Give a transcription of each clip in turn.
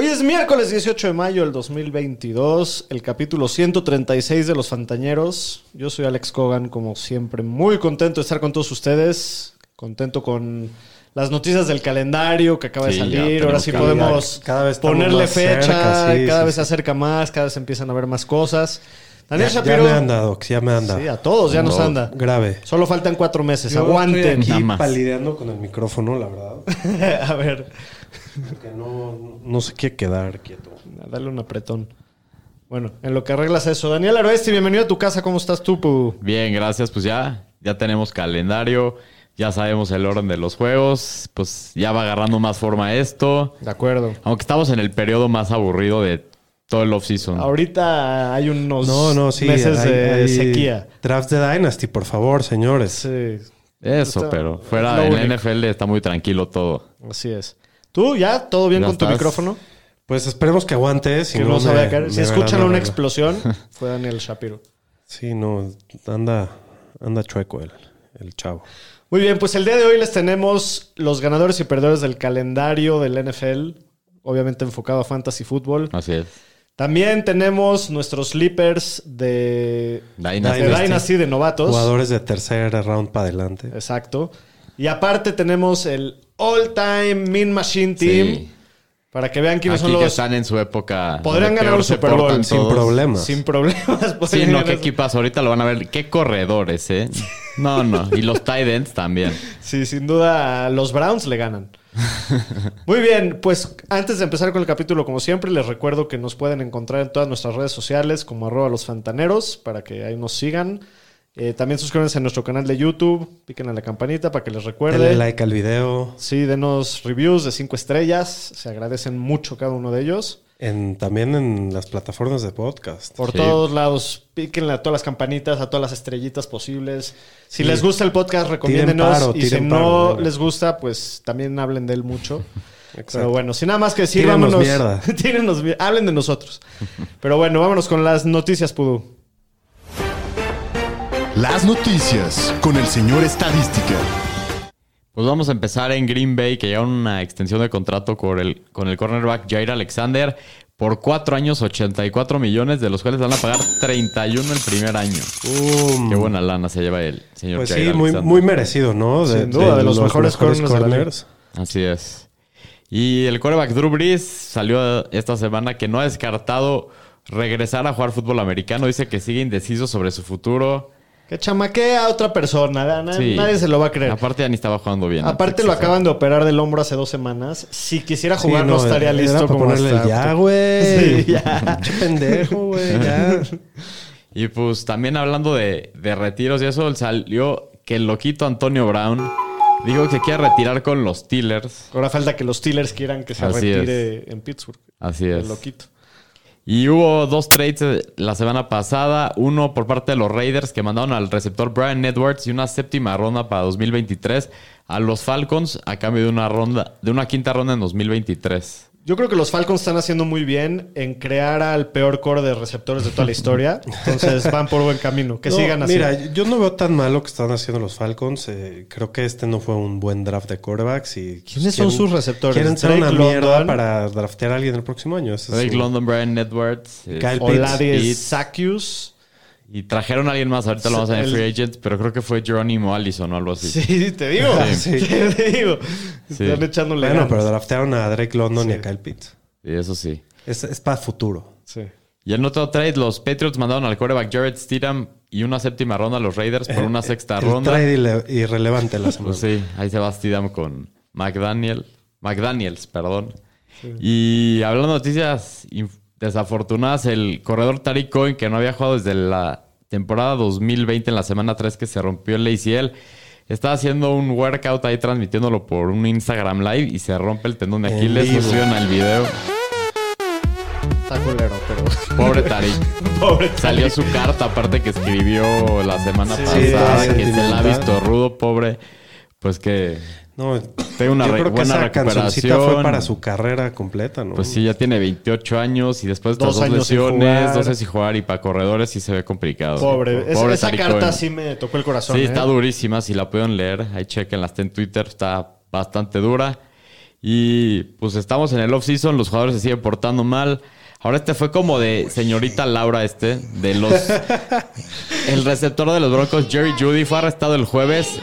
Hoy es miércoles 18 de mayo del 2022, el capítulo 136 de los Fantañeros. Yo soy Alex Cogan, como siempre, muy contento de estar con todos ustedes, contento con las noticias del calendario que acaba Sí, de ya salir. Ahora sí podemos Cada vez ponerle fecha, cerca, sí, cada sí, vez sí. se acerca más, cada vez empiezan a ver más cosas. Daniel Ya, ya Shapiro. me anda, Doc, ya me anda. Sí, a todos ya nos No, anda. Grave. Solo faltan cuatro meses, Yo aguanten. estoy Nada aquí más. palideando con el micrófono, la verdad. a ver, Porque no, no se quiere quedar quieto. dale un apretón. Bueno, en lo que arreglas eso. Daniel Aroesti, bienvenido a tu casa. ¿Cómo estás tú, Pu? Bien, gracias. Pues ya, ya tenemos calendario, ya sabemos el orden de los juegos, pues ya va agarrando más forma esto. De acuerdo. Aunque estamos en el periodo más aburrido de todo el off-season. Ahorita hay unos No, no, sí. meses hay- de hay sequía. Drafts de Dynasty, por favor, señores. Sí, Eso, Está- pero fuera único. NFL está muy tranquilo todo. así es. ¿Tú ya? ¿Todo bien Ya con tu micrófono? Pues esperemos que aguante. Si que no, no se vaya a me- caer. me Si verán escuchan una explosión, fue Daniel Shapiro. Sí, no, anda, anda chueco el, el chavo. Muy bien, pues el día de hoy les tenemos los ganadores y perdedores del calendario del NFL, obviamente enfocado a fantasy fútbol. Así es. También tenemos nuestros sleepers de, Dynasty. de Dynasty de novatos. Jugadores de tercer round para adelante. Exacto. Y aparte tenemos el All Time Min Machine Team. Sí. Para que vean quiénes Aquí son que los. están en su época. Podrían ganar un Super Bowl Sin problemas. Sin problemas. Sí, no, qué equipas ahorita lo van a ver. Qué corredores, ¿eh? No, no. Y los tight ends también. Sí, sin duda los Browns le ganan. Muy bien, pues antes de empezar con el capítulo, como siempre, les recuerdo que nos pueden encontrar en todas nuestras redes sociales como arroba los fantaneros para que ahí nos sigan. Eh, también suscríbanse a nuestro canal de YouTube, piquen a la campanita para que les recuerde. Denle like al video. Sí, denos reviews de cinco estrellas. Se agradecen mucho cada uno de ellos. En, también en las plataformas de podcast. Por Sí. todos lados, píquenle a todas las campanitas, a todas las estrellitas posibles. Si Sí. les gusta el podcast, recomiéndenos. paro, y si no paro, les gusta, pues también hablen de él mucho. Pero bueno, sin nada más que decir, Tírenos vámonos. mierda. Tírenos hablen de nosotros. Pero bueno, vámonos con las noticias, Pudu. Las noticias con el señor Estadística. Pues vamos a empezar en Green Bay, que llegaron una extensión de contrato con el, con el cornerback Jair Alexander por cuatro años, 84 millones, de los cuales van a pagar 31 el primer año. Um, Qué buena lana se lleva el señor Pues Jair sí, muy, Alexander. muy merecido, ¿no? Sin duda, de los mejores corners de la liga. Así es. Y el quarterback Drew Brees salió esta semana que no ha descartado regresar a jugar fútbol americano. Dice que sigue indeciso sobre su futuro. Que chamaquea a otra persona. na- Sí. Nadie se lo va a creer. Aparte ya ni estaba jugando bien. Aparte lo acaban de operar del hombro hace dos semanas. Si quisiera jugar no, estaría era listo para como ponerle el está. ya, güey. Sí, ya. Pinche pendejo, güey, ya. Y pues también hablando de, de retiros y eso, salió que el loquito Antonio Brown dijo que se quiere retirar con los Steelers. Ahora falta que los Steelers quieran que se Así retire en Pittsburgh. Así El es. loquito. Y hubo dos trades eh, la semana pasada. Uno por parte de los Raiders que mandaron al receptor Brian Edwards y una séptima ronda para 2023 a los Falcons a cambio de una ronda, de una quinta ronda en 2023. Yo creo que los Falcons están haciendo muy bien en crear al peor core de receptores de toda la historia. Entonces van por buen camino. Que No, sigan así. Mira, yo no veo tan mal lo que están haciendo los Falcons. Eh, creo que este no fue un buen draft de quarterbacks. Y, ¿Quiénes son sus receptores? Quieren ser una mierda London. para draftear a alguien el próximo año. Ese es Drake su- London, Brian Edwards. eh, Kyle Oladies Pitts. Sakius. Y trajeron a alguien más. Ahorita lo vamos a ver en El- Free Agent, pero creo que fue Jerónimo Allison o algo así. Sí, te digo. Sí. Te digo. Sí. Están echándole Bueno, ganas. pero draftearon a Drake London y a Kyle Pitts. Sí, eso sí. Es, es para futuro. Sí. Y en otro trade, los Patriots mandaron al quarterback Jared Stidham y una séptima ronda a los Raiders por una sexta El ronda. trade irre- irrelevante la semana. Pues sí, ahí se va Stidham con McDaniel. McDaniels, perdón. Y hablando de noticias desafortunadas, el corredor Tariq Cohen, que no había jugado desde la temporada 2020 en la semana 3 que se rompió el ACL, Estaba haciendo un workout ahí transmitiéndolo por un Instagram Live y se rompe el tendón de Aquiles. Vivo. subieron el video. Está culero, pero. Pobre Tarik. Pobre Salió su carta, aparte que escribió la semana Sí, pasada, sí, que se la ha visto rudo, pobre. Pues que No, tenga una yo re- creo que esa cancioncita fue para su carrera completa, ¿no? Pues sí, ya tiene 28 años y después de Dos estas dos lesiones, dos años sin jugar y para corredores sí se ve complicado. Pobre. Esa- Pobre esa Tariq carta Cohen. sí me tocó el corazón. Sí, ¿eh? está durísima. Si la pueden leer, ahí chequenla. Está en Twitter, está bastante dura. Y pues estamos en el off-season, los jugadores se siguen portando mal. Ahora este fue como de señorita Laura este, de los... el receptor de los Broncos, Jerry Judy, fue arrestado el jueves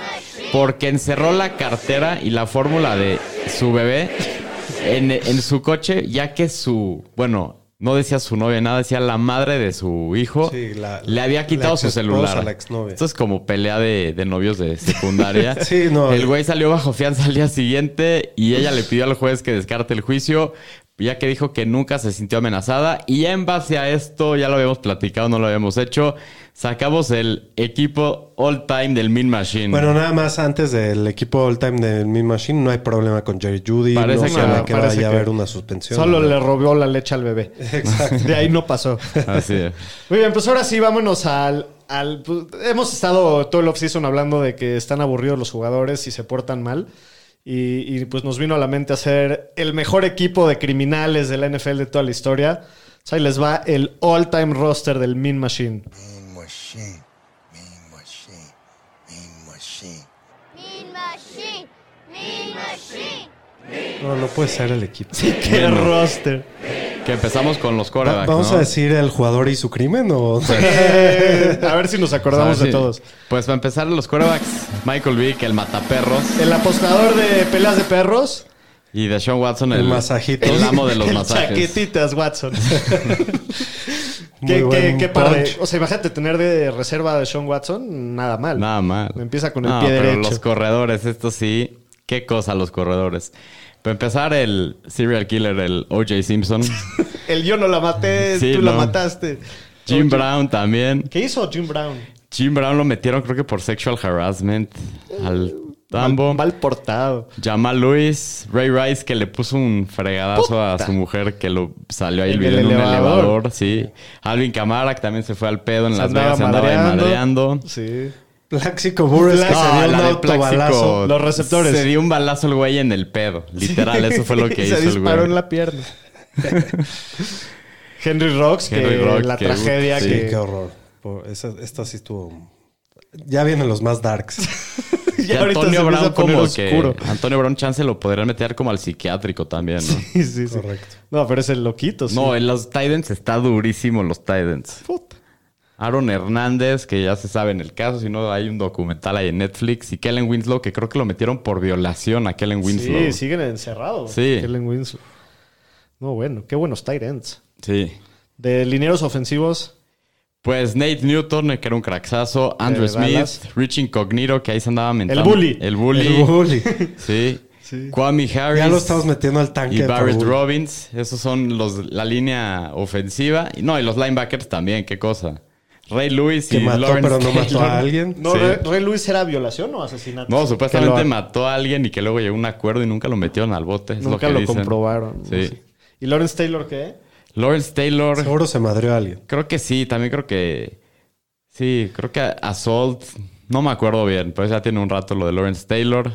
porque encerró la cartera y la fórmula de su bebé en, en su coche, ya que su... Bueno, no decía su novia nada, decía la madre de su hijo. Sí, la- le había quitado la su celular. la. Esto es como pelea de, de novios de secundaria. Sí, no. El güey salió bajo fianza al día siguiente y ella le pidió al juez que descarte el juicio, ya que dijo que nunca se sintió amenazada. Y en base a esto, ya lo habíamos platicado, no lo habíamos hecho, sacamos el equipo all time del Min Machine. Bueno, nada más antes del equipo all time del Mean Machine, no hay problema con Jerry Judy. Parece no que no, que parece vaya a haber una suspensión. Solo ¿no? le robó la leche al bebé. Exacto. De ahí no pasó. Así es. Muy bien, pues ahora sí, vámonos al. al pues, hemos estado todo el offseason hablando de que están aburridos los jugadores y se portan mal. Y, y, pues nos vino a la mente hacer el mejor equipo de criminales de la NFL de toda la historia. O sea, ahí les va el all-time roster del Mean Machine. Mean machine, mean machine, mean machine. Mean Machine! Mean Machine! No, no puede ser el equipo. ¡Qué roster! Que empezamos con los corebacks, ¿Vamos ¿no? a decir el jugador y su crimen o...? Eh, a ver si nos acordamos ver de si- todos. Pues para empezar, los corebacks, Michael Vick, el mataperros, El apostador de peleas de perros. y Deshaun Watson, el, El masajito. el amo de los el masajes. chaquetitas, Watson. ¿Qué, qué, qué par de-. O sea, imagínate tener de reserva de Sean Watson, nada mal. Nada mal. Empieza con el No, pie pero derecho. los corredores, esto sí. Qué cosa los corredores. Para empezar, el serial killer, el O.J. Simpson. El yo no la maté, Sí, tú la no. mataste. Jim Brown también. ¿Qué hizo Jim Brown? Jim Brown lo metieron creo que por sexual harassment al tambo. Mal, mal portado. Jamal Lewis, Ray Rice que le puso un fregadazo a su mujer que lo salió ahí el En video en un elevador. sí. Alvin Kamara que también se fue al pedo en Se Las Vegas, se andaba madreando. madreando. Que No, se dio un autobalazo. Los receptores. Se dio un balazo el güey en el pedo. Literal, eso fue lo que Se hizo el disparó güey. en la pierna. Henry Rocks, Henry que Rocks, la que- tragedia sí, que... qué horror. Por- esa- esta sí estuvo... Ya vienen los más darks. Ya Antonio se Brown como oscuro. que Antonio Brown chance lo podrían meter como al psiquiátrico también, ¿no? Sí, sí, sí. Correcto. No, pero es el loquito, sí. No, en los Titans está durísimo los Titans. Puta. Aaron Hernández, que ya se sabe en el caso, si no hay un documental ahí en Netflix, y Kellen Winslow, que creo que lo metieron por violación a Kellen Winslow. Sí, siguen encerrados. Sí. Kellen Winslow. No, bueno, qué buenos tight ends. Sí. De linieros ofensivos, Pues Nate Newton, que era un craxazo, Andrew Smith. Rich Incognito, que ahí se andaba mentando. bully. El bully. El bully. Sí. Sí. Kwame Harris. Ya lo estamos metiendo al tanque. Y Barrett. Robbins. Esos son los, la línea ofensiva. Y No, y los linebackers también, qué cosa. Ray Lewis Que y mató, Lawrence pero no mató a alguien. No, Sí. Ray, Ray Lewis era violación o asesinato. No, supuestamente lo- mató a alguien y que luego llegó a un acuerdo y nunca lo metieron al bote. es Nunca que lo, comprobaron. no Sí. sé. ¿Y Lawrence Taylor qué? Lawrence Taylor, Seguro se madrió a alguien. creo que sí, también creo que. Sí, creo que Assault. No me acuerdo bien, pero ya tiene un rato lo de Lawrence Taylor.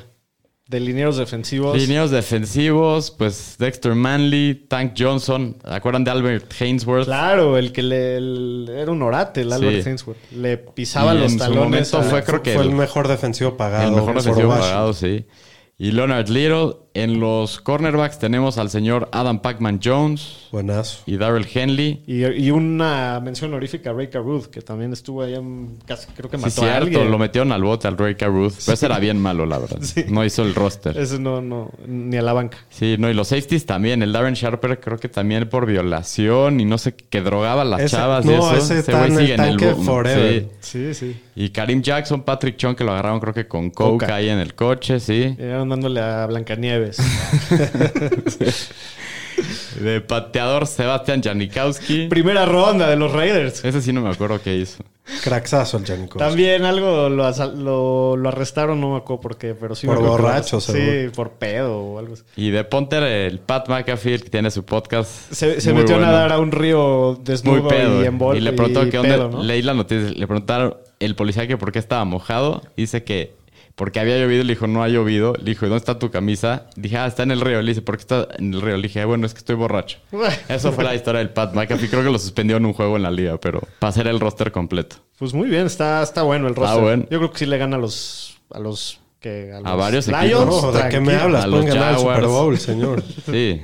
De linieros defensivos. Lineos defensivos, pues Dexter Manley, Tank Johnson. ¿Se acuerdan de Albert Hainsworth? Claro, el que le, el- era un orate, el Albert Sí. Hainsworth. Le pisaba Y los en su talones. momento a- fue, creo que Fue el el- mejor defensivo pagado. El mejor defensivo pagado, sí. Y Leonard Little. En los cornerbacks tenemos al señor Adam Pacman Jones y Darrell Henley. Y, y una mención honorífica a Ray Caruth, que también estuvo allá, en- casi, creo que Sí, mató a cierto, alguien. lo metieron al bote al Ray Caruth. Pero ese era bien malo, la verdad. Sí. No hizo el roster. Ese no, no, ni a la banca. Sí, no, y los safeties también. El Darren Sharper creo que también por violación y no sé, que drogaba a las Ese- chavas no, y eso. ese está en el tanque bo- forever. Sí, Sí. sí. Y Karim Jackson, Patrick Chung, que lo agarraron creo que con coke Coca. ahí en el coche, sí. Llegaron dándole a Blancanieves. De pateador, Sebastián Janikowski. Primera ronda de los Raiders. Ese sí no me acuerdo qué hizo. Craxazo el Janikowski. También algo lo, asal- lo, lo arrestaron, no me acuerdo por qué, pero sí Por me acuerdo que lo- borracho, Sí, seguro. por pedo o algo así. Y de Ponter, el Pat McAfee, que tiene su podcast. Se, se Muy metió a bueno. nadar a un río desnudo Muy pedo. y en bol y le preguntó y qué onda. pedo, ¿no? Leí la noticia. Le preguntaron el policía que por qué estaba mojado. Dice que porque había llovido. Le dijo, no ha llovido. Le dijo, ¿y dónde está tu camisa? Dije, ah, está en el río. Le dice, ¿por qué está en el río? Le dije, "Ah, bueno, es que estoy borracho. Eso fue la historia del Pat McAfee. Creo que lo suspendió en un juego en la liga, pero para hacer el roster completo. Pues muy bien, está, está bueno el Está roster. bueno. Yo creo que sí le gana a los a los que A varios Lions, equipos. No, ¿de qué me hablas? A los Pueden ganar el Super. Bowl, señor. Sí.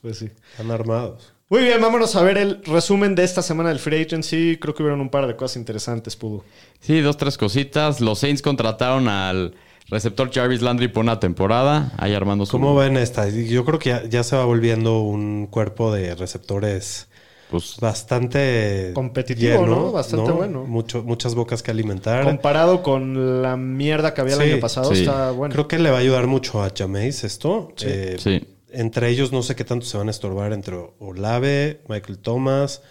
Pues sí. Están armados. Muy bien, vámonos a ver el resumen de esta semana del Free Agency. Creo que hubieron un par de cosas interesantes, Pudu. Sí, dos, tres cositas. Los Saints contrataron al receptor Jarvis Landry por una temporada. Ahí armando su... ¿Cómo ven esta? Yo creo que ya, ya se va volviendo un cuerpo de receptores Pues, bastante Competitivo, ¿no? Bastante bueno. Mucho, muchas bocas que alimentar. Comparado con la mierda que había el año pasado, sí. está bueno. Creo que le va a ayudar mucho a Jameis esto. Eh, sí. Entre ellos no sé qué tanto se van a estorbar entre Olave, Michael Thomas,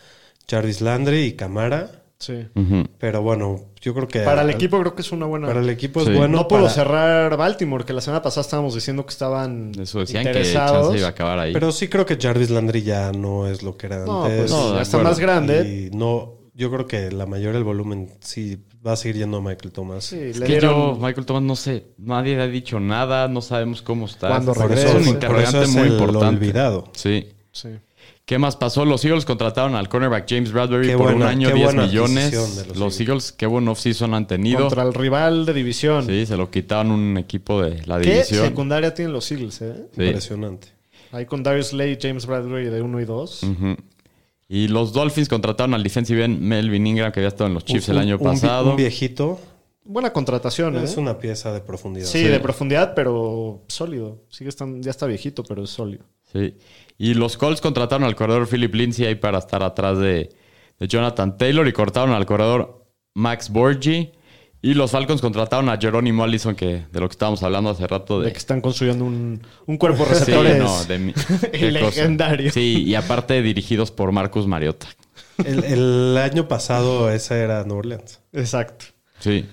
Jarvis Landry y Camara. Sí. Pero bueno, yo creo que... Para el equipo creo que es una buena... Para el equipo Sí. es bueno. no para- cerrar Baltimore, que la semana pasada estábamos diciendo que estaban Eso decían que interesados. chance iba a acabar ahí. Pero sí creo que Jarvis Landry ya no es lo que era no, antes. pues No, ya está más grande. Y no, yo creo que la mayoría del volumen sí va a seguir yendo a Michael Thomas. Sí, Es le que dieron... yo, Michael Thomas, no sé, nadie ha dicho nada, no sabemos cómo está. Es Por regresa. eso, un Sí. por interrogante eso es muy el importante. olvidado. Sí. Sí. ¿Qué más pasó? Los Eagles contrataron al cornerback James Bradbury Qué por un año, qué 10 buena millones. Los, los Eagles, qué buen off-season han tenido. Contra el rival de división. Sí, se lo quitaron un equipo de la ¿Qué división. secundaria tienen los Eagles, eh? Sí. Impresionante. Ahí con Darius Slay y James Bradbury de 1 y 2. Ujú. Y los Dolphins contrataron al defensive end Melvin Ingram, que había estado en los Chiefs el año un pasado. Un viejito. Buena contratación, ¿eh? Es una pieza de profundidad. Sí, de profundidad, pero sólido. Sigue estando, ya está viejito, pero es sólido. Sí. Y los Colts contrataron al corredor Philip Lindsay ahí para estar atrás de, de Jonathan Taylor y cortaron al corredor Max Borgi. Y los Falcons contrataron a Jerónimo Allison, que de lo que estábamos hablando hace rato De de... que están construyendo un, un cuerpo Sí, receptores no, de mi- qué cosa. legendario. Sí, y aparte dirigidos por Marcus Mariota. El, el año pasado ese era New Orleans. Exacto. Sí.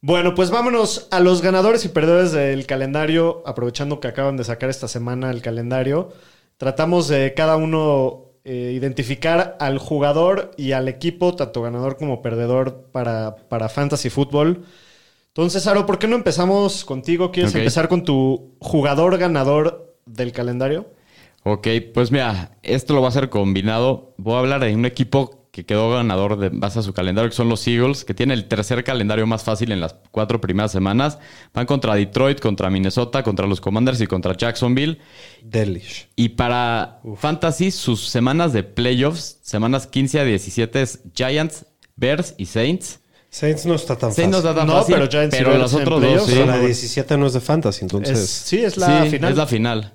Bueno, pues vámonos a los ganadores y perdedores del calendario, aprovechando que acaban de sacar esta semana el calendario. Tratamos de cada uno eh, identificar al jugador y al equipo, tanto ganador como perdedor, para, para Fantasy Football. Entonces, Aro, ¿por qué no empezamos contigo? ¿Quieres empezar con tu jugador ganador del calendario? Ok, pues mira, esto lo va a hacer combinado. Voy a hablar de un equipo que quedó ganador de base a su calendario, que son los Eagles, que tiene el tercer calendario más fácil en las cuatro primeras semanas. Van contra Detroit, contra Minnesota, contra los Commanders y contra Jacksonville. Delish. Y para Fantasy, sus semanas de playoffs, semanas 15 a 17 es Giants, Bears y Saints. Saints no está tan Saints no fácil. está tan No, fácil, pero Giants y pero Bears los otros dos sí. La 17 no es de fantasy, entonces... Es- sí, es la Sí, final. es la final.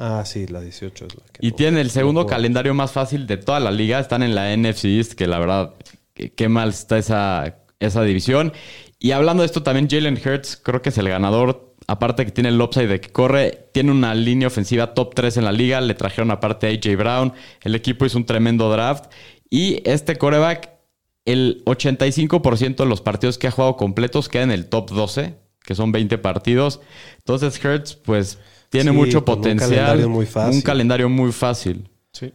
Ah, sí, la 18 es la que... Y no- tienen el segundo no calendario más fácil de toda la liga. Están en la NFC East, que la verdad, qué qué mal está esa, esa división. Y hablando de esto, también Jalen Hurts creo que es el ganador. Aparte que tiene el upside de que corre, tiene una línea ofensiva top 3 en la liga. Le trajeron aparte a AJ Brown. El equipo hizo un tremendo draft. Y este coreback, el 85% de los partidos que ha jugado completos queda en el top 12, que son 20 partidos. Entonces Hurts, pues, tiene Sí, mucho con un potencial. calendario muy fácil. Un calendario muy fácil. Sí.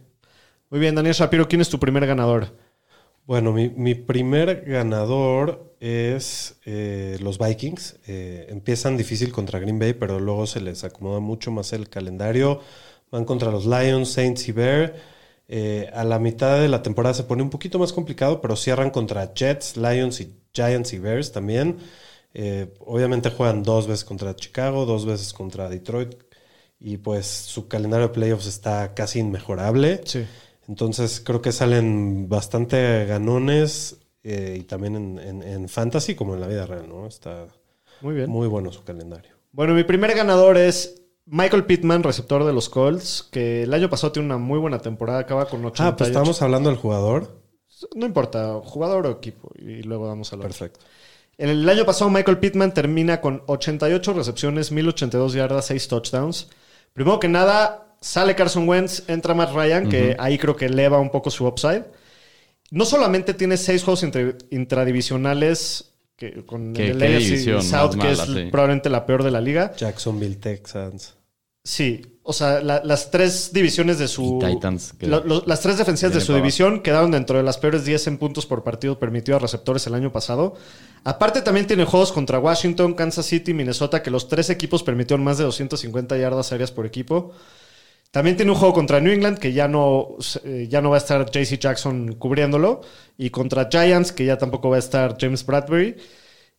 Muy bien, Daniel Shapiro, ¿quién es tu primer ganador? Bueno, mi, mi primer ganador es eh, los Vikings. Eh, empiezan difícil contra Green Bay, pero luego se les acomoda mucho más el calendario. Van contra los Lions, Saints y Bear. Eh, a la mitad de la temporada se pone un poquito más complicado, pero cierran contra Jets, Lions y Giants y Bears también. Eh, obviamente juegan dos veces contra Chicago, dos veces contra Detroit. Y pues su calendario de playoffs está casi inmejorable. Sí. Entonces creo que salen bastante ganones eh, y también en, en- en fantasy como en la vida real, ¿no? Está Muy bien. muy bueno su calendario. Bueno, mi primer ganador es Michael Pittman, receptor de los Colts, que el año pasado tiene una muy buena temporada, acaba con 88. Ah, pues estamos hablando del jugador. No importa, jugador o equipo, y luego damos a la Perfecto. En el año pasado, Michael Pittman termina con 88 recepciones, 1082 yardas, 6 touchdowns. Primero que nada, Sale Carson Wentz, entra Matt Ryan, que ahí creo que eleva un poco su upside. No solamente tiene seis juegos intra- intradivisionales que, con ¿Qué- el qué South, que es sí. probablemente la peor de la liga. Jacksonville Texans. Sí, o sea, la- las tres divisiones de su... Titans, que- lo- lo- las tres defensivas de su división quedaron dentro de las peores 10 en puntos por partido permitido a receptores el año pasado. Aparte también tiene juegos contra Washington, Kansas City, Minnesota, que los tres equipos permitieron más de 250 yardas aéreas por equipo. También tiene un juego contra New England, que ya no, eh, ya no va a estar JC Jackson cubriéndolo. Y contra Giants, que ya tampoco va a estar James Bradbury.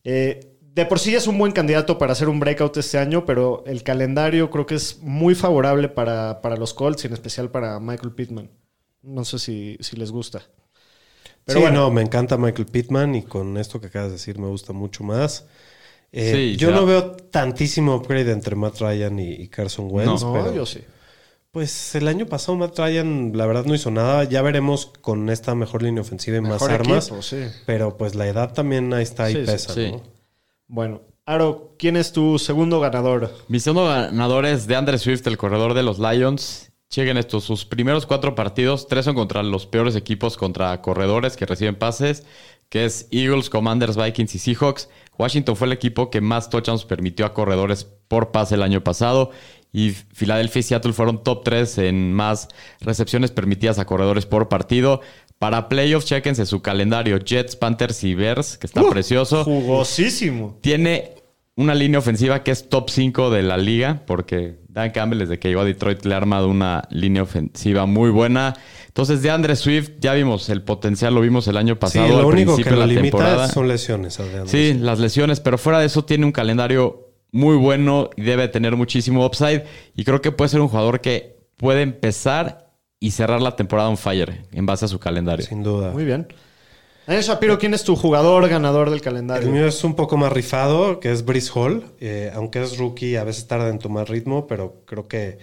Eh, de por sí ya es un buen candidato para hacer un breakout este año, pero el calendario creo que es muy favorable para, para los Colts y en especial para Michael Pittman. No sé si, si les gusta. Pero sí, bueno. no, me encanta Michael Pittman y con esto que acabas de decir me gusta mucho más. Eh, Sí, yo ya. no veo tantísimo upgrade entre Matt Ryan y, y Carson Wentz, No, pero yo sí. pues el año pasado Matt Ryan la verdad no hizo nada. Ya veremos con esta mejor línea ofensiva y Mejor más armas. equipo, sí. Pero pues la edad también ahí está y pesa, sí. ¿no? Bueno, Aro, ¿quién es tu segundo ganador? Mi segundo ganador es de Andre Swift, el corredor de los Lions. Chequen esto, sus primeros cuatro partidos, tres son contra los peores equipos contra corredores que reciben pases, que es Eagles, Commanders, Vikings y Seahawks. Washington fue el equipo que más touchdowns permitió a corredores por pase el año pasado. Y Filadelfia y Seattle fueron top 3 en más recepciones permitidas a corredores por partido. Para playoffs, chequense su calendario. Jets, Panthers y Bears, que está Uh, precioso. Jugosísimo. Tiene una línea ofensiva que es top 5 de la liga, porque Dan Campbell, desde que llegó a Detroit, le ha armado una línea ofensiva muy buena. Entonces, de Andre Swift, ya vimos el potencial, lo vimos el año Sí, pasado, lo al único que lo de la limita temporada. son lesiones. Sí, las lesiones, pero fuera de eso tiene un calendario muy bueno y debe tener muchísimo upside. Y creo que puede ser un jugador que puede empezar y cerrar la temporada on fire en base a su calendario. Sin duda. Muy bien. Daniel Shapiro, ¿quién es tu jugador ganador del calendario? El mío es un poco más rifado, que es Brice Hall. Eh, aunque es rookie, a veces tarda en tomar ritmo, pero creo que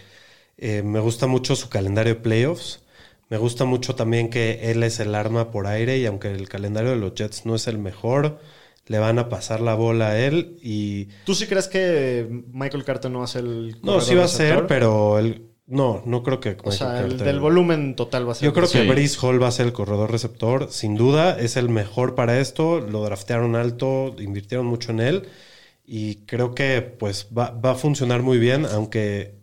eh, me gusta mucho su calendario de playoffs. Me gusta mucho también que él es el arma por aire y aunque el calendario de los Jets no es el mejor, le van a pasar la bola a él y... ¿Tú sí crees que Michael Carter no va a ser el No, sí va a ser, pero él... No, no creo que... O sea, el Carter- del volumen total va a ser. Yo creo que Sí. Brice Hall va a ser el corredor receptor, sin duda, es el mejor para esto, lo draftearon alto, invirtieron mucho en él y creo que pues va, va a funcionar muy bien, aunque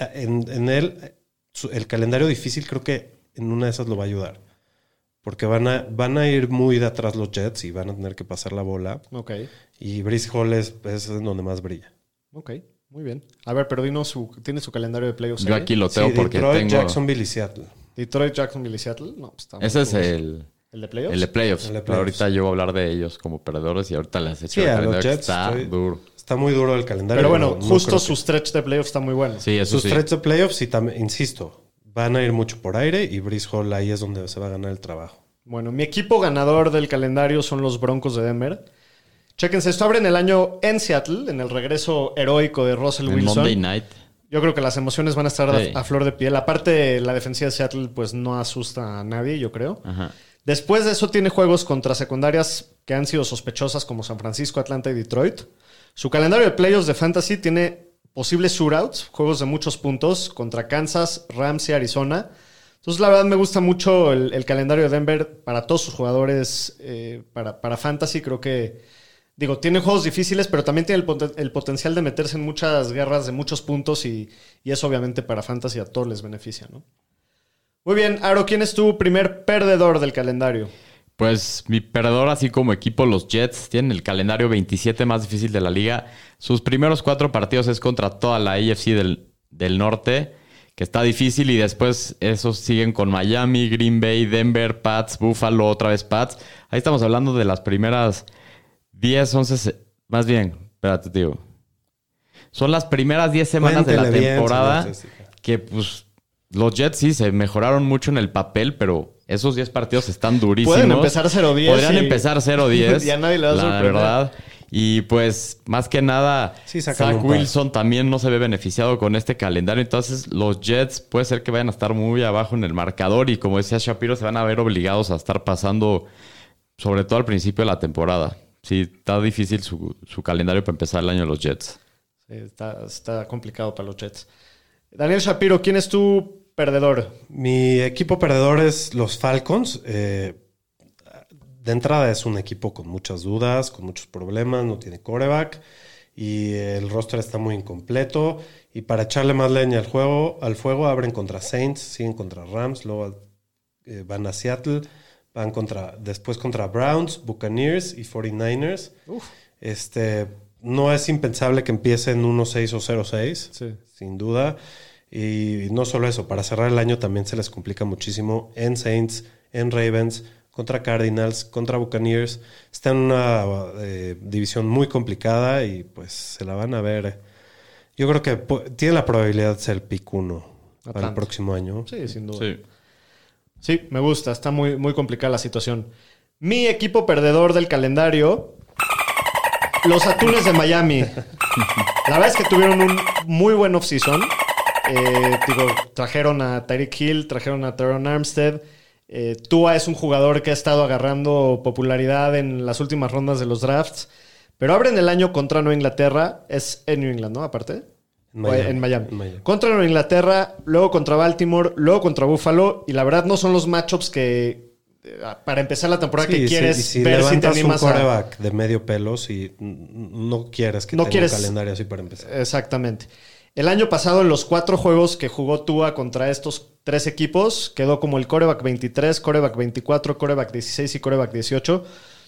eh, en, en él el calendario difícil creo que en una de esas lo va a ayudar, porque van a, van a ir muy de atrás los Jets y van a tener que pasar la bola Ok, y Brice Hall es, es en donde más brilla. ok. Muy bien. A ver, pero dinos su, ¿tiene su calendario de playoffs Yo aquí lo tengo Sí, porque Detroit, tengo... Jacksonville y Seattle. Detroit, Jacksonville y Seattle. No, pues está Ese es el... ¿El de playoffs? El de playoffs. El de Pero playoffs. ahorita yo voy a hablar de ellos como perdedores y ahorita les echo Sí, el calendario Jets está estoy- duro. Está muy duro el calendario. Pero bueno, no justo su que- stretch de playoffs está muy bueno. Sí, eso Sus sí. threats de playoffs, y también, insisto, van a ir mucho por aire y Brice Hall ahí es donde se va a ganar el trabajo. Bueno, mi equipo ganador del calendario son los Broncos de Denver. Chéquense, esto abre en el año en Seattle, en el regreso heroico de Russell En Wilson. Monday Night. Yo creo que las emociones van a estar a- flor de piel. Aparte, la defensiva de Seattle pues no asusta a nadie, yo creo. Ajá. Después de eso tiene juegos contra secundarias que han sido sospechosas como San Francisco, Atlanta y Detroit. Su calendario de playoffs de fantasy tiene posibles shootouts, juegos de muchos puntos contra Kansas, Rams y Arizona. Entonces, la verdad me gusta mucho el, el calendario de Denver para todos sus jugadores, eh, para, para fantasy. Creo que, digo, tiene juegos difíciles, pero también tiene el, poten- el potencial de meterse en muchas guerras de muchos puntos y, y eso obviamente para fantasy a todos les beneficia, ¿no? Muy bien, Aro, ¿quién es tu primer perdedor del calendario? Pues mi perdedor, así como equipo, los Jets, tienen el calendario 27 más difícil de la liga. Sus primeros cuatro partidos es contra toda la AFC del, del norte, que está difícil, y después esos siguen con Miami, Green Bay, Denver, Pats, Buffalo, otra vez Pats. Ahí estamos hablando de las primeras 10, 11, se- más bien, espérate, tío. Son las primeras 10 semanas de la bien, temporada que pues los Jets sí se mejoraron mucho en el papel, pero esos 10 partidos están durísimos. Pueden empezar 0-10 Podrían y- empezar 0-10. y a nadie le va a La verdad. Y pues, más que nada, Sí, Zach. Wilson también no se ve beneficiado con este calendario. Entonces, los Jets puede ser que vayan a estar muy abajo en el marcador. Y como decía Shapiro, se van a ver obligados a estar pasando, sobre todo al principio de la temporada. Sí, está difícil su, su calendario para empezar el año de los Jets. Sí, está, está complicado para los Jets. Daniel Shapiro, ¿quién es tu perdedor? Mi equipo perdedor es los Falcons. Eh, de entrada es un equipo con muchas dudas, con muchos problemas, no tiene coreback y el roster está muy incompleto. Y para echarle más leña al juego, al fuego, abren contra Saints, siguen contra Rams, luego eh, van a Seattle, van contra, después contra Browns, Buccaneers y 49ers. Este, no es impensable que empiecen 1-6 o 0-6, Sí. sin duda. Y no solo eso, para cerrar el año también se les complica muchísimo en Saints, en Ravens, contra Cardinals, contra Buccaneers. Está en una eh, división muy complicada y pues se la van a ver. Yo creo que tiene la probabilidad de ser pick 1 para el próximo año. Sí, sin duda. Sí. Sí, me gusta. Está muy, muy complicada la situación. Mi equipo perdedor del calendario, los Atunes de Miami. La verdad es que tuvieron un muy buen offseason. Eh, trajeron a Tyreek Hill, trajeron a Teron Armstead. Eh, Tua es un jugador que ha estado agarrando popularidad en las últimas rondas de los drafts. Pero abren el año contra Nueva Inglaterra. Es en New England, ¿no? Aparte. En Miami. en Miami. En Miami. Contra Nueva Inglaterra, luego contra Baltimore, luego contra Buffalo. Y la verdad no son los matchups que, eh, para empezar la temporada, Sí, que sí, quieres y si ver si te un a... de medio pelo, si no quieres que No tenga quieres- un calendario así para empezar. Exactamente. El año pasado, en los cuatro juegos que jugó Tua contra estos tres equipos, quedó como el coreback 23, coreback 24, coreback 16 y coreback 18.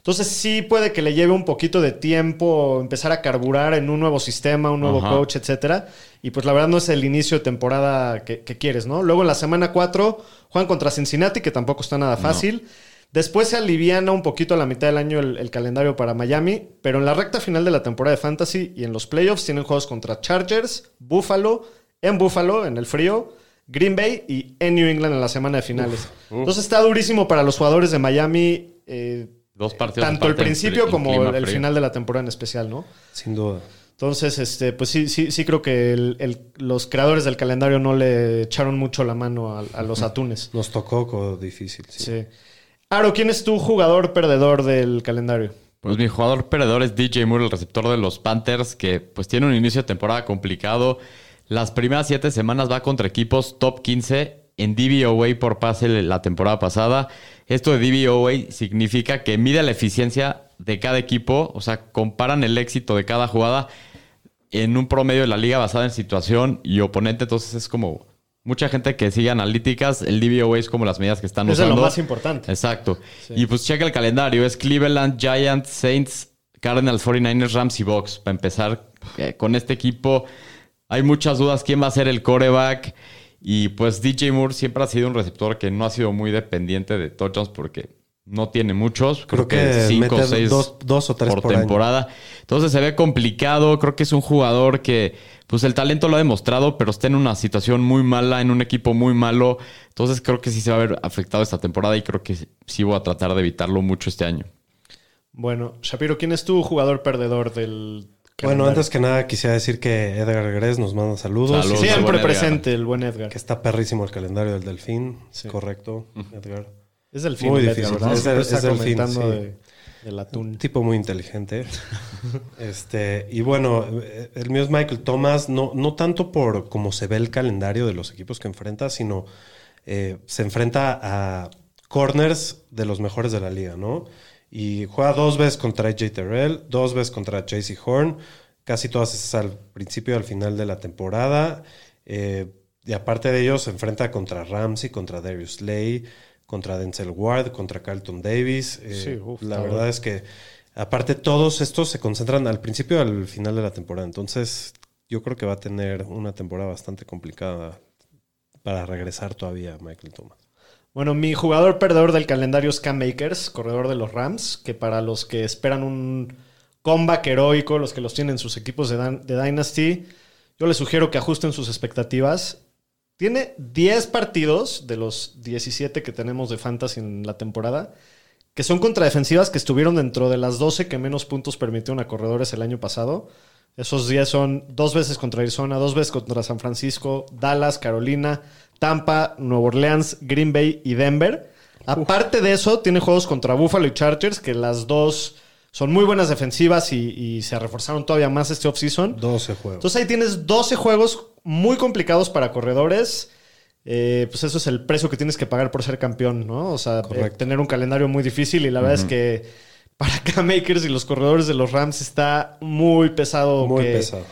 Entonces sí puede que le lleve un poquito de tiempo empezar a carburar en un nuevo sistema, un nuevo Ajá. coach, etcétera. Y pues la verdad no es el inicio de temporada que, que quieres, ¿no? Luego en la semana 4 juegan contra Cincinnati, que tampoco está nada fácil. Después se aliviana un poquito a la mitad del año el, el calendario para Miami, pero en la recta final de la temporada de Fantasy y en los playoffs tienen juegos contra Chargers, Buffalo, en Buffalo, en el frío, Green Bay y en New England en la semana de finales. Entonces está durísimo para los jugadores de Miami, eh, Dos partidos. tanto el principio como el, final de la temporada en especial, ¿no? Sin duda. Entonces, este, pues sí, sí, sí creo que el- el- los creadores del calendario no le echaron mucho la mano a, a los atunes. Nos tocó co- difícil. sí. Sí. Aro, ¿quién es tu jugador perdedor del calendario? Pues mi jugador perdedor es DJ Moore, el receptor de los Panthers, que pues tiene un inicio de temporada complicado. Las primeras siete semanas va contra equipos top 15 en DVOA por pase la temporada pasada. Esto de DVOA significa que mide la eficiencia de cada equipo, o sea, comparan el éxito de cada jugada en un promedio de la liga basada en situación y oponente. Entonces es como mucha gente que sigue analíticas, el DVOA es como las medidas que están Es de lo usando. más importante. Exacto. Y pues checa el calendario. Es Cleveland, Giants, Saints, Cardinals, 49ers, Rams y Bucks. Para empezar eh, con este equipo, hay muchas dudas. ¿Quién va a ser el coreback? Y pues DJ Moore siempre ha sido un receptor que no ha sido muy dependiente de touchdowns porque no tiene muchos. Creo, Creo que, que cinco o seis dos- dos o tres por, por año. temporada. Entonces se ve complicado. Creo que es un jugador que, pues el talento lo ha demostrado, pero está en una situación muy mala, en un equipo muy malo. Entonces creo que sí se va a ver afectado esta temporada y creo que sí voy a tratar de evitarlo mucho este año. Bueno, Shapiro, ¿quién es tu jugador perdedor del Bueno, antes que nada quisiera decir que Edgar Gres nos manda saludos. Saludos. Siempre Edgar. presente el buen Edgar. Que está perrísimo el calendario del Delfín. Sí. Correcto, Edgar. Es del fin, Muy el Edgar, difícil. ¿verdad? Es está es del fin, comentando sí. de- del Un atún. tipo muy inteligente. este, y bueno, eh, el mío es Michael Thomas, no, no tanto por cómo se ve el calendario de los equipos que enfrenta, sino eh, se enfrenta a corners de los mejores de la liga, ¿no? Y juega dos veces contra AJ Terrell, dos veces contra JC Horn, casi todas esas al principio y al final de la temporada. Eh, y aparte de ellos, se enfrenta contra Ramsey, contra Darius Slay, contra Denzel Ward, contra Carlton Davis. Eh, Sí, uf, la verdad es que, aparte, todos estos se concentran al principio y al final de la temporada. Entonces, yo creo que va a tener una temporada bastante complicada para regresar todavía Michael Thomas. Bueno, mi jugador perdedor del calendario es Cam Makers, corredor de los Rams, que para los que esperan un comeback heroico, los que los tienen en sus equipos de Dynasty, yo les sugiero que ajusten sus expectativas. Tiene 10 partidos de los 17 que tenemos de Fantasy en la temporada, que son contra defensivas que estuvieron dentro de las 12 que menos puntos permitieron a corredores el año pasado. Esos 10 son dos veces contra Arizona, dos veces contra San Francisco, Dallas, Carolina, Tampa, Nueva Orleans, Green Bay y Denver. Aparte de eso, tiene juegos contra Buffalo y Chargers, que las dos son muy buenas defensivas y, y se reforzaron todavía más este offseason. 12 juegos. Entonces ahí tienes 12 juegos muy complicados para corredores, eh, pues eso es el precio que tienes que pagar por ser campeón, ¿no? O sea, eh, tener un calendario muy difícil y la verdad es que para K-Makers y los corredores de los Rams está muy pesado. Muy que pesado.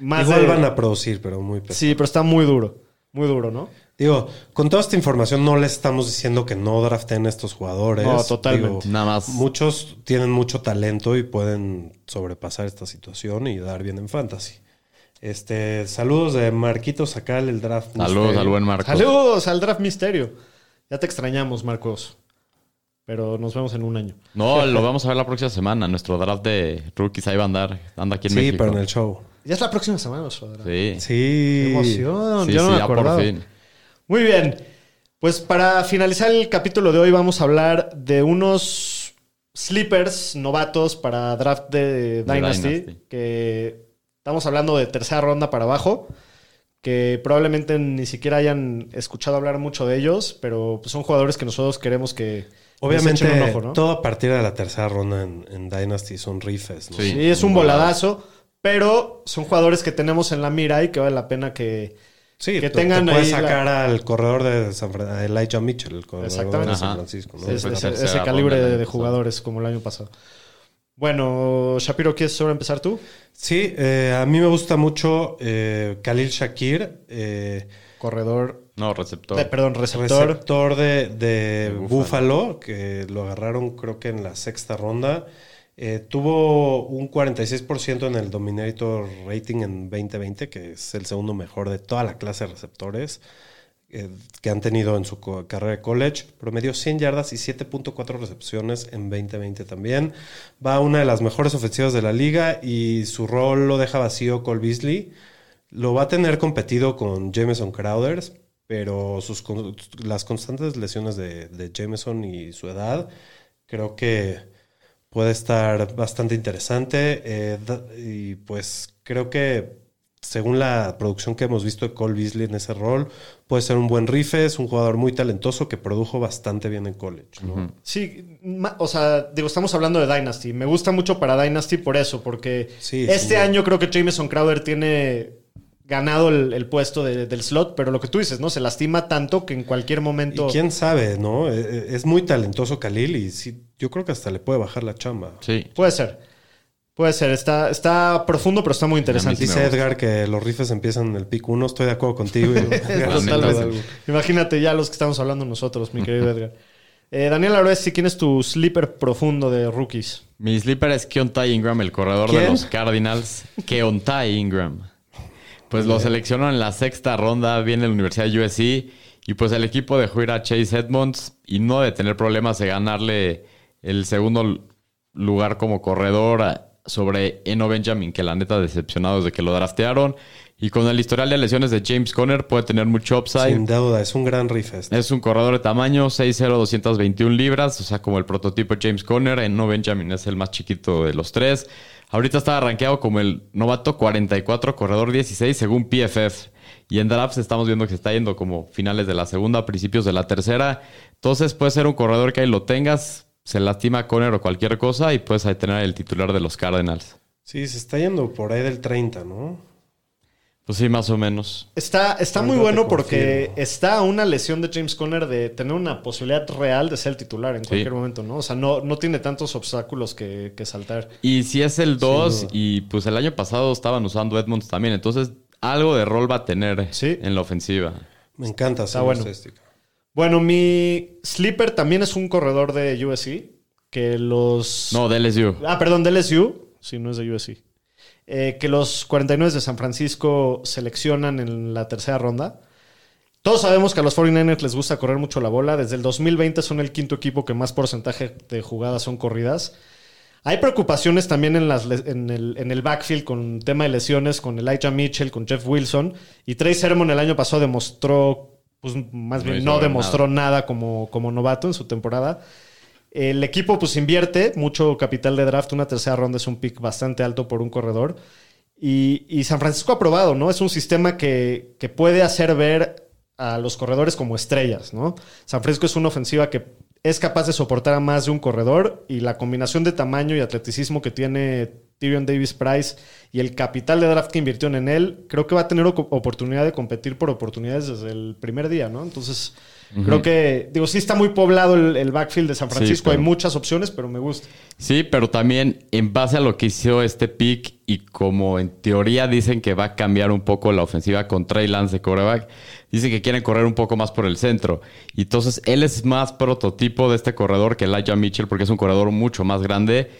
Más Igual de- van a producir, pero muy pesado. Sí, pero está muy duro. Muy duro, ¿no? Digo, con toda esta información no les estamos diciendo que no draften estos jugadores. No, totalmente. Nada más. Muchos tienen mucho talento y pueden sobrepasar esta situación y dar bien en fantasy. Este, saludos de Marquito Sacal, el draft. Saludos misterio. al buen Marcos. Saludos al Draft Misterio. Ya te extrañamos, Marcos. Pero nos vemos en un año. No, lo vamos a ver la próxima semana. Nuestro draft de rookies ahí va a andar. Anda aquí en Sí, México. pero en el show. Ya es la próxima semana, nuestro draft. Sí. Sí. Qué emoción. Sí, Yo no sí, me ya por fin. Muy bien. Pues para finalizar el capítulo de hoy vamos a hablar de unos sleepers novatos para draft de De Dynasty, Dynasty. que estamos hablando de tercera ronda para abajo, que probablemente ni siquiera hayan escuchado hablar mucho de ellos, pero pues, son jugadores que nosotros queremos que les Obviamente, echen un ojo, ¿no? todo a partir de la tercera ronda en, en Dynasty son rifes. ¿no? Sí. Sí, es un voladazo, pero son jugadores que tenemos en la mira y que vale la pena que, Sí, que te- tengan te puedes ahí la- sacar al corredor de San Fran- a Elijah Mitchell, el corredor Exactamente. de San. Francisco. ¿no? Sí, ese, calibre de, jugadores como el año pasado. Bueno, Shapiro, ¿quieres ahora empezar tú? Sí, eh, a mí me gusta mucho eh, Khalil Shakir, eh, Corredor, No, receptor. de- perdón, receptor. receptor de, de De Buffalo. Buffalo, que lo agarraron creo que en la sexta ronda. Eh, tuvo un 46% en el Dominator Rating en 2020, que es el segundo mejor de toda la clase de receptores eh, que han tenido en su carrera de college. Promedió 100 yardas y 7.4 recepciones en 2020 también. Va a una de las mejores ofensivas de la liga y su rol lo deja vacío Cole Beasley. Lo va a tener competido con Jameson Crowders, pero sus, las constantes lesiones de, de Jameson y su edad, creo que puede estar bastante interesante. eh, y pues creo que según la producción que hemos visto de Cole Beasley en ese rol, puede ser un buen rife, es un jugador muy talentoso que produjo bastante bien en college. ¿no? Sí, o sea, digo, estamos hablando de Dynasty. Me gusta mucho para Dynasty por eso, porque Sí, este año creo que Jameson Crowder tiene ganado el, el puesto de- del slot, pero lo que tú dices, ¿no? Se lastima tanto que en cualquier momento... Y quién sabe, ¿no? Eh, eh, Es muy talentoso Khalil y sí, yo creo que hasta le puede bajar la chamba. Sí. Puede ser. Puede ser. Está, está profundo, pero está muy interesante. Dice. Edgar que los rifes empiezan en el pick 1, estoy de acuerdo contigo. Imagínate ya los que estamos hablando nosotros, mi querido Edgar. Eh, Daniel Aroesti, ¿quién es tu sleeper profundo de rookies? Mi sleeper es Keontae Ingram, el corredor ¿Quién? de los Cardinals. Keontae Ingram. Pues lo seleccionó en la sexta ronda, viene de la Universidad de USC. Y pues el equipo dejó ir a Chase Edmonds y no de tener problemas de ganarle el segundo lugar como corredor a- sobre Eno Benjamin, que la neta decepcionado desde que lo draftearon. Y con el historial de lesiones de James Conner puede tener mucho upside. Sin duda, es un gran rife. este. Es un corredor de tamaño 6'0", 221 libras, o sea, como el prototipo James Conner. En no Benjamin es el más chiquito de los tres. Ahorita está rankeado como el novato 44, corredor 16, según PFF. Y en drafts estamos viendo que se está yendo como finales de la segunda, principios de la tercera. Entonces puede ser un corredor que ahí lo tengas, se lastima Conner o cualquier cosa y puedes ahí tener el titular de los Cardinals. Sí, se está yendo por ahí del 30, ¿no? Pues sí, más o menos. Está, está muy bueno porque está una lesión de James Conner de tener una posibilidad real de ser el titular en Sí. cualquier momento, ¿no? O sea, no, no tiene tantos obstáculos que, que saltar. Y si es el 2, duda. y pues el año pasado estaban usando Edmonds también, entonces algo de rol va a tener Sí. en la ofensiva. Me encanta esa bueno. estadística. Bueno, mi sleeper también es un corredor de USC que los... No, de LSU. Ah, perdón, de LSU. Sí, no es de USC. Eh, que los 49 de San Francisco seleccionan en la tercera ronda. Todos sabemos que a los 49ers les gusta correr mucho la bola. Desde el 2020 son el quinto equipo que más porcentaje de jugadas son corridas. Hay preocupaciones también en, las en, el, en el backfield con tema de lesiones, con Elijah Mitchell, con Jeff Wilson. Y Trey Sermon el año pasado demostró, pues más No bien no nada. demostró nada, como, como novato en su temporada. El equipo pues invierte mucho capital de draft. Una tercera ronda es un pick bastante alto por un corredor. Y, y San Francisco ha probado, ¿no? Es un sistema que, que puede hacer ver a los corredores como estrellas, ¿no? San Francisco es una ofensiva que es capaz de soportar a más de un corredor y la combinación de tamaño y atleticismo que tiene Tyrion Davis Price y el capital de draft que invirtieron en él, creo que va a tener oportunidad de competir por oportunidades desde el primer día, ¿no? Entonces, creo que, digo, sí está muy poblado el, el backfield de San Sí, Francisco, hay muchas opciones, pero me gusta. Sí, pero también en base a lo que hizo este pick y como en teoría dicen que va a cambiar un poco la ofensiva con Trey Lance de quarterback, dicen que quieren correr un poco más por el centro. Y entonces él es más prototipo de este corredor que Elijah Mitchell porque es un corredor mucho más grande.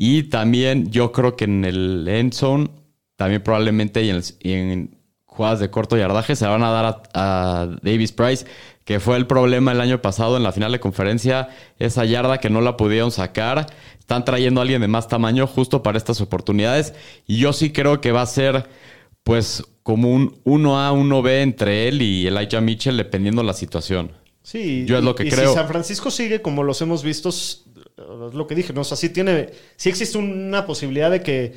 Y también yo creo que en el end zone, también probablemente y en, el- y en jugadas de corto yardaje se van a dar a, a Davis Price, que fue el problema el año pasado en la final de conferencia, esa yarda que no la pudieron sacar. Están trayendo a alguien de más tamaño justo para estas oportunidades. Y yo sí creo que va a ser, pues, como un 1A, 1B entre él y Elijah Mitchell, dependiendo la situación. Sí, Yo es lo que y creo. Si San Francisco sigue como los hemos visto, es lo que dije, ¿no? O sea, sí tiene, sí existe una posibilidad de que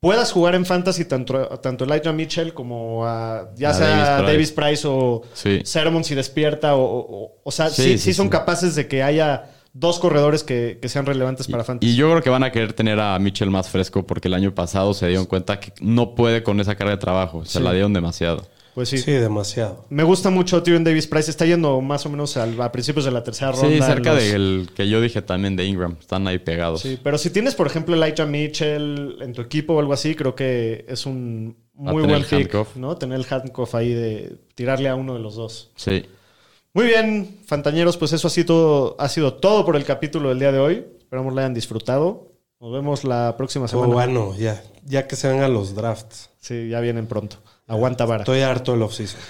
puedas jugar en fantasy tanto, tanto Elijah Mitchell como a, ya A sea Davis Price. Davis Price o Sí. Sermon si despierta o, o- o sea, sí, Sí, son capaces de que haya dos corredores que, que sean relevantes para fantasy. Y yo creo que van a querer tener a Mitchell más fresco porque el año pasado se dieron cuenta que no puede con esa carga de trabajo. Se la dieron demasiado. Pues sí. Sí, demasiado. Me gusta mucho Tyrion Davis Price. Está yendo más o menos al- a principios de la tercera ronda. Sí, cerca los- del que yo dije también de Ingram. Están ahí pegados. Sí, pero si tienes, por ejemplo, Elijah Mitchell en tu equipo o algo así, creo que es un muy tener buen el pick, handcuff. ¿no? Tener el handcuff ahí de tirarle a uno de los dos. Sí. Muy bien, Fantañeros, pues eso ha sido, ha sido todo por el capítulo del día de hoy. Esperamos lo hayan disfrutado. Nos vemos la próxima Oh, semana. bueno, ya, ya que se vengan los drafts. Sí, ya vienen pronto. Aguanta vara. Estoy harto del offseason.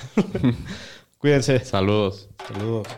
Cuídense. Saludos. Saludos.